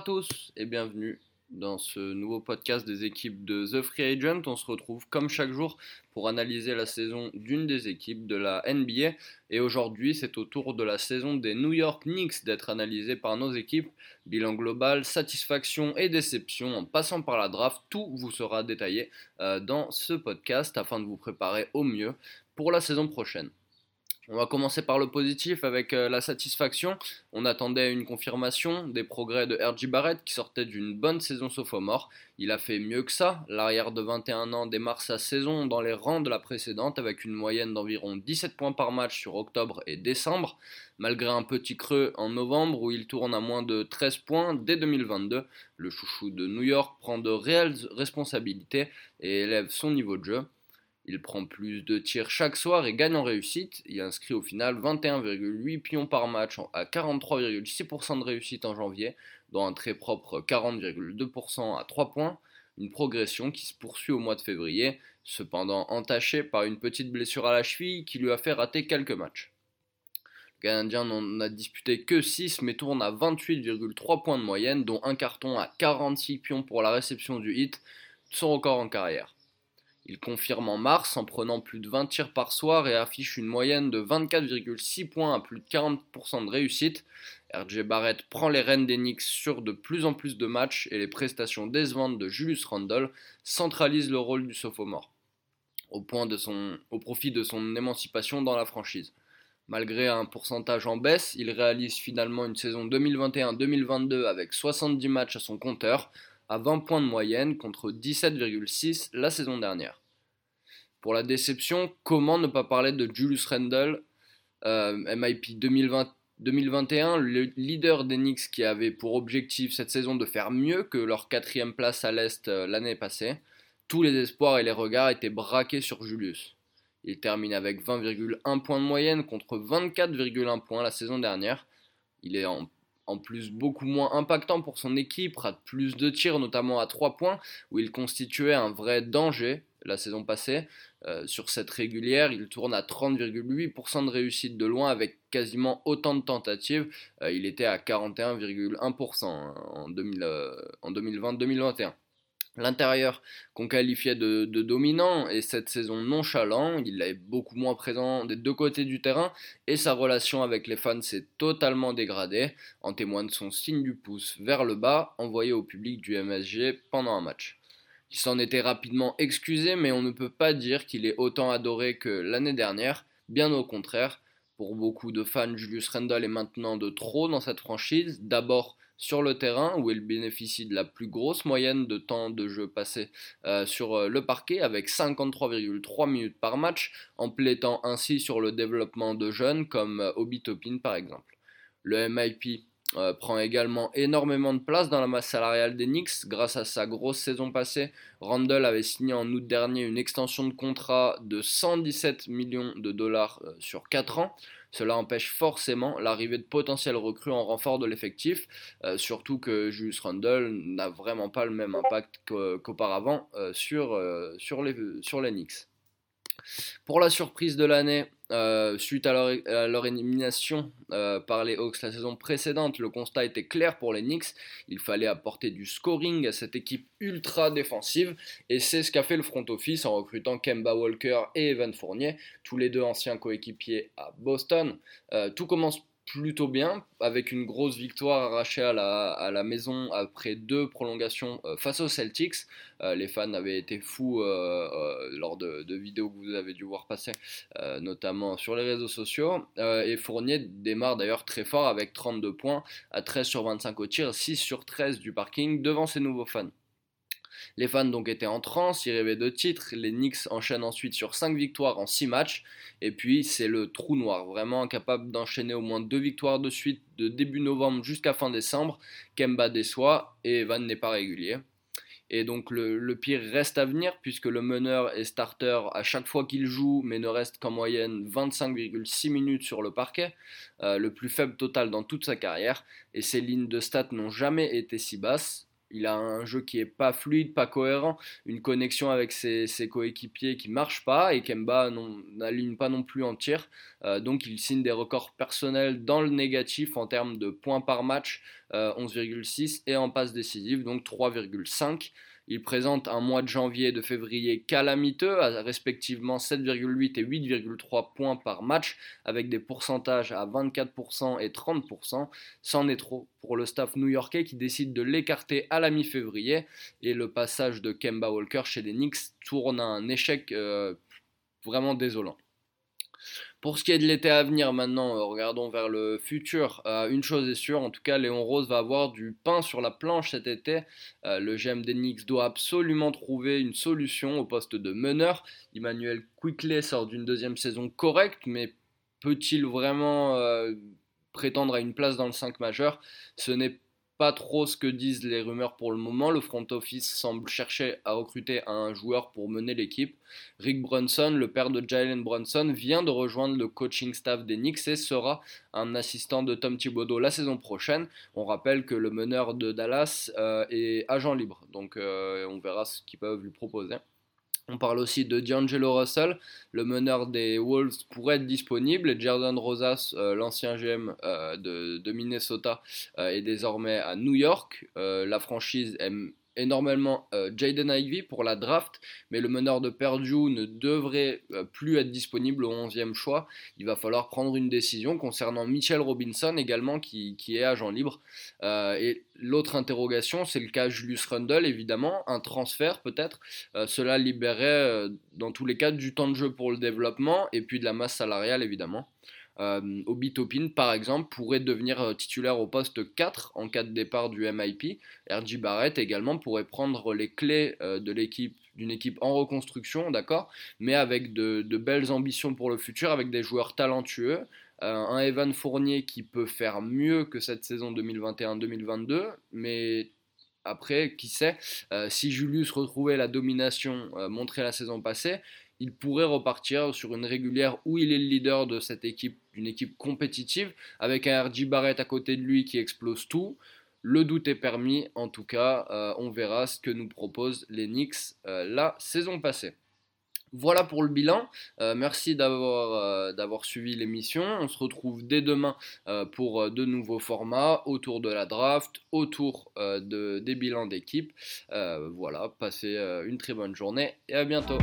tous et bienvenue dans ce nouveau podcast des équipes de The Free Agent. On se retrouve comme chaque jour pour analyser la saison d'une des équipes de la NBA. Et aujourd'hui, c'est au tour de la saison des New York Knicks d'être analysée par nos équipes. Bilan global, satisfaction et déception en passant par la draft, tout vous sera détaillé euh, dans ce podcast afin de vous préparer au mieux pour la saison prochaine. On va commencer par le positif avec euh, la satisfaction. On attendait une confirmation des progrès de R.J. Barrett qui sortait d'une bonne saison sophomore. Il a fait mieux que ça. L'arrière de 21 ans démarre sa saison dans les rangs de la précédente avec une moyenne d'environ 17 points par match sur octobre et décembre. Malgré un petit creux en novembre où il tourne à moins de 13 points dès 2022, le chouchou de New York prend de réelles responsabilités et élève son niveau de jeu. Il prend plus de tirs chaque soir et gagne en réussite. Il inscrit au final 21,8 pions par match à 43,6% de réussite en janvier, dont un très propre 40,2% à 3 points. Une progression qui se poursuit au mois de février, cependant entachée par une petite blessure à la cheville qui lui a fait rater quelques matchs. Le Canadien n'en a disputé que 6 mais tourne à 28,3 points de moyenne, dont un carton à 46 pions pour la réception du hit, son record en carrière. Il confirme en mars en prenant plus de 20 tirs par soir et affiche une moyenne de 24,6 points à plus de 40% de réussite. RJ Barrett prend les rênes d'Enix sur de plus en plus de matchs et les prestations décevantes de Julius Randle centralisent le rôle du sophomore, au profit de son émancipation dans la franchise. Malgré un pourcentage en baisse, il réalise finalement une saison 2021-2022 avec 70 matchs à son compteur, à 20 points de moyenne contre 17,6 la saison dernière. Pour la déception, comment ne pas parler de Julius Randle, MIP 2021, le leader des Knicks qui avait pour objectif cette saison de faire mieux que leur quatrième place à l'Est euh, l'année passée. Tous les espoirs et les regards étaient braqués sur Julius. Il termine avec 20,1 points de moyenne contre 24,1 points la saison dernière. Il est en en plus beaucoup moins impactant pour son équipe, rate plus de tirs, notamment à 3 points, où il constituait un vrai danger la saison passée. Euh, sur cette régulière, il tourne à 30,8% de réussite de loin avec quasiment autant de tentatives. Euh, il était à 41,1% hein, en, euh, en 2020-2021. L'intérieur qu'on qualifiait de, dominant et cette saison nonchalant, il est beaucoup moins présent des deux côtés du terrain et sa relation avec les fans s'est totalement dégradée, en témoigne son signe du pouce vers le bas envoyé au public du MSG pendant un match. Il s'en était rapidement excusé mais on ne peut pas dire qu'il est autant adoré que l'année dernière, bien au contraire. Pour beaucoup de fans, Julius Randle est maintenant de trop dans cette franchise, d'abord sur le terrain où il bénéficie de la plus grosse moyenne de temps de jeu passé euh, sur euh, le parquet avec 53,3 minutes par match, en plaidant ainsi sur le développement de jeunes comme euh, Obi Topin par exemple. Le MIP prend également énormément de place dans la masse salariale des Knicks grâce à sa grosse saison passée. Randall avait signé en août dernier une extension de contrat de 117 millions de dollars sur 4 ans. Cela empêche forcément l'arrivée de potentiels recrues en renfort de l'effectif, euh, surtout que Julius Randle n'a vraiment pas le même impact qu'auparavant euh, sur, euh, sur, sur les Knicks. Pour la surprise de l'année, euh, suite à leur, élimination euh, par les Hawks la saison précédente, le constat était clair pour les Knicks. Il fallait apporter du scoring à cette équipe ultra défensive et c'est ce qu'a fait le front office en recrutant Kemba Walker et Evan Fournier, tous les deux anciens coéquipiers à Boston. Euh, tout commence plutôt bien, avec une grosse victoire arrachée à la, maison après deux prolongations euh, face aux Celtics. Euh, les fans avaient été fous euh, lors de, vidéos que vous avez dû voir passer, notamment sur les réseaux sociaux. et Fournier démarre d'ailleurs très fort avec 32 points à 13 sur 25 au tir, 6 sur 13 du parking devant ses nouveaux fans. Les fans donc étaient en transe, ils rêvaient de titres. Les Knicks enchaînent ensuite sur 5 victoires en 6 matchs. Et puis c'est le trou noir, vraiment incapable d'enchaîner au moins 2 victoires de suite de début novembre jusqu'à fin décembre. Kemba déçoit et Evan n'est pas régulier. Et donc le, pire reste à venir puisque le meneur est starter à chaque fois qu'il joue mais ne reste qu'en moyenne 25,6 minutes sur le parquet, euh, le plus faible total dans toute sa carrière. Et ses lignes de stats n'ont jamais été si basses. Il a un jeu qui est pas fluide, pas cohérent, une connexion avec ses, coéquipiers qui marche pas et Kemba n'aligne pas non plus en tir. Euh, donc il signe des records personnels dans le négatif en termes de points par match, 11,6 euh, et en passe décisive, donc 3,5. Il présente un mois de janvier et de février calamiteux, à respectivement 7,8 et 8,3 points par match, avec des pourcentages à 24% et 30%. C'en est trop pour le staff new-yorkais qui décide de l'écarter à la mi-février. Et le passage de Kemba Walker chez les Knicks tourne un échec euh, vraiment désolant. Pour ce qui est de l'été à venir maintenant, euh, regardons vers le futur. Euh, une chose est sûre, en tout cas, Léon Rose va avoir du pain sur la planche cet été. Euh, le GM d'Enix doit absolument trouver une solution au poste de meneur. Emmanuel Quickley sort d'une deuxième saison correcte, mais peut-il vraiment prétendre à une place dans le 5 majeur? Ce n'est pas trop ce que disent les rumeurs pour le moment. Le front office semble chercher à recruter un joueur pour mener l'équipe. Rick Brunson, le père de Jalen Brunson, vient de rejoindre le coaching staff des Knicks et sera un assistant de Tom Thibodeau la saison prochaine. On rappelle que le meneur de Dallas euh, est agent libre, donc euh, on verra ce qu'ils peuvent lui proposer. On parle aussi de D'Angelo Russell, le meneur des Wolves pourrait être disponible. Et Jordan Rosas, euh, l'ancien GM euh, de, Minnesota, euh, est désormais à New York. la franchise aime énormément euh, Jaden Ivey pour la draft, mais le meneur de Purdue ne devrait euh, plus être disponible au 11e choix. Il va falloir prendre une décision concernant Mitchell Robinson également, qui, est agent libre. Euh, et l'autre interrogation, c'est le cas Julius Rundle, évidemment, un transfert peut-être. cela libérait dans tous les cas du temps de jeu pour le développement et puis de la masse salariale, évidemment. Euh, Obi Topin, par exemple, pourrait devenir euh, titulaire au poste 4 en cas de départ du MIP. RJ Barrett également pourrait prendre les clés euh, de l'équipe d'une équipe en reconstruction, d'accord, mais avec de, belles ambitions pour le futur, avec des joueurs talentueux. un Evan Fournier qui peut faire mieux que cette saison 2021-2022, mais après, qui sait, si Julius retrouvait la domination montrée la saison passée, il pourrait repartir sur une régulière où il est le leader de cette équipe, d'une équipe compétitive, avec un RJ Barrett à côté de lui qui explose tout. Le doute est permis, en tout cas, euh, on verra ce que nous proposent les Knicks euh, la saison passée. Voilà pour le bilan. Euh, merci d'avoir suivi l'émission. On se retrouve dès demain pour de nouveaux formats autour de la draft, autour de, des bilans d'équipe. voilà, passez une très bonne journée et à bientôt.